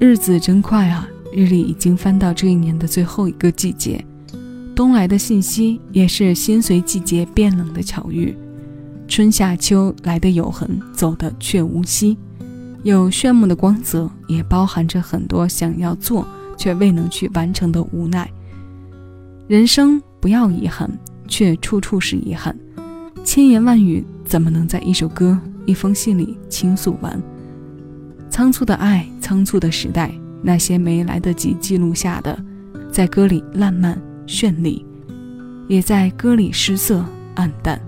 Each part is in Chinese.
日子真快啊！日历已经翻到这一年的最后一个季节，冬来的信息也是心随季节变冷的巧遇。春夏秋来的有痕，走的却无息，有炫目的光泽，也包含着很多想要做却未能去完成的无奈。人生不要遗憾，却处处是遗憾。千言万语怎么能在一首歌、一封信里倾诉完？仓促的爱，仓促的时代，那些没来得及记录下的，在歌里烂漫绚丽，也在歌里失色暗淡。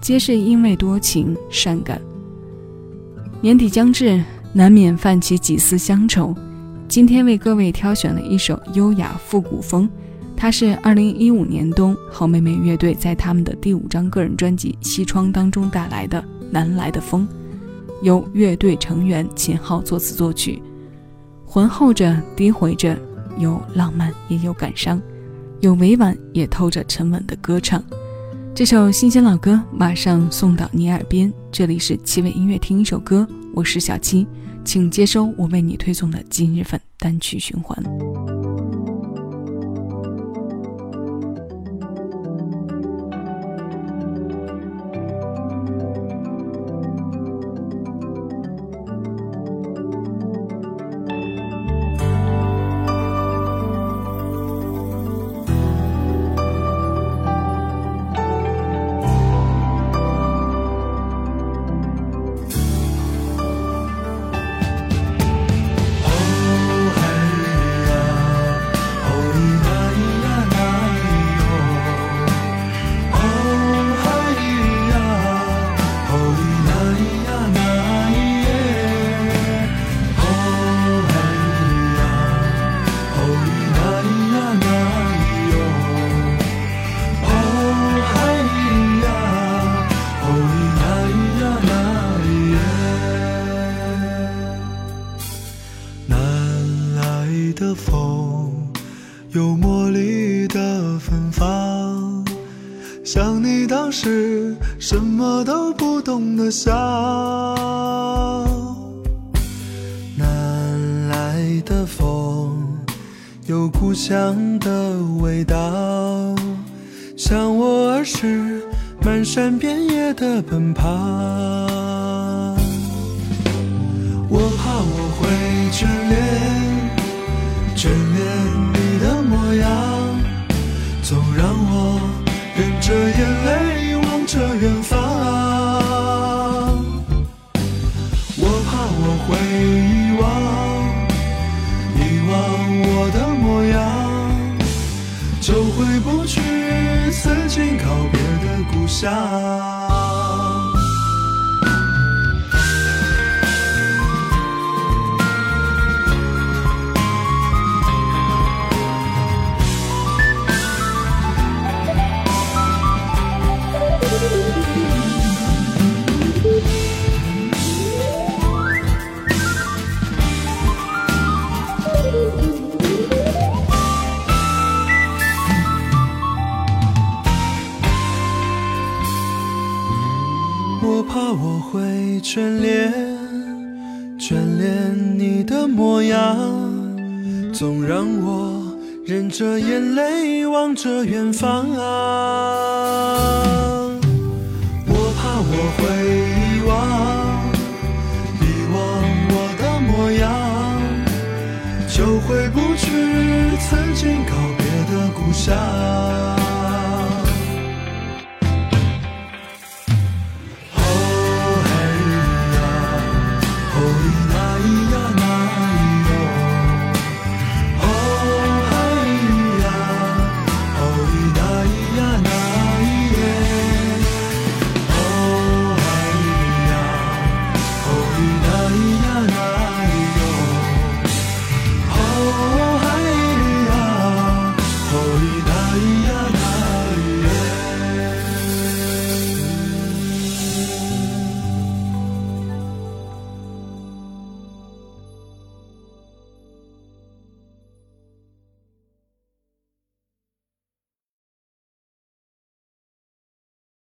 皆是因为多情善感。年底将至，难免泛起几丝乡愁。今天为各位挑选了一首优雅复古风，它是二零一五年冬好妹妹乐队在他们的第五张个人专辑《西窗》当中带来的《南来的风》，由乐队成员秦昊作词作曲，浑厚着，低回着，有浪漫也有感伤，有委婉也透着沉稳的歌唱。这首新鲜老歌马上送到你耳边，这里是七味音乐听一首歌，我是小七，请接收我为你推送的今日份单曲循环。的风有茉莉的芬芳想你当时什么都不懂的笑，南来的风有故乡的味道，向我儿时漫山遍野的奔跑。我怕我会眷恋，眷恋你的模样，总让我。忍着眼泪望着远方，我怕我会遗忘，遗忘我的模样，就回不去曾经告别的故乡。我怕我会眷恋，眷恋你的模样，总让我忍着眼泪望着远方。我怕我会遗忘，遗忘我的模样，就回不去曾经告别的故乡。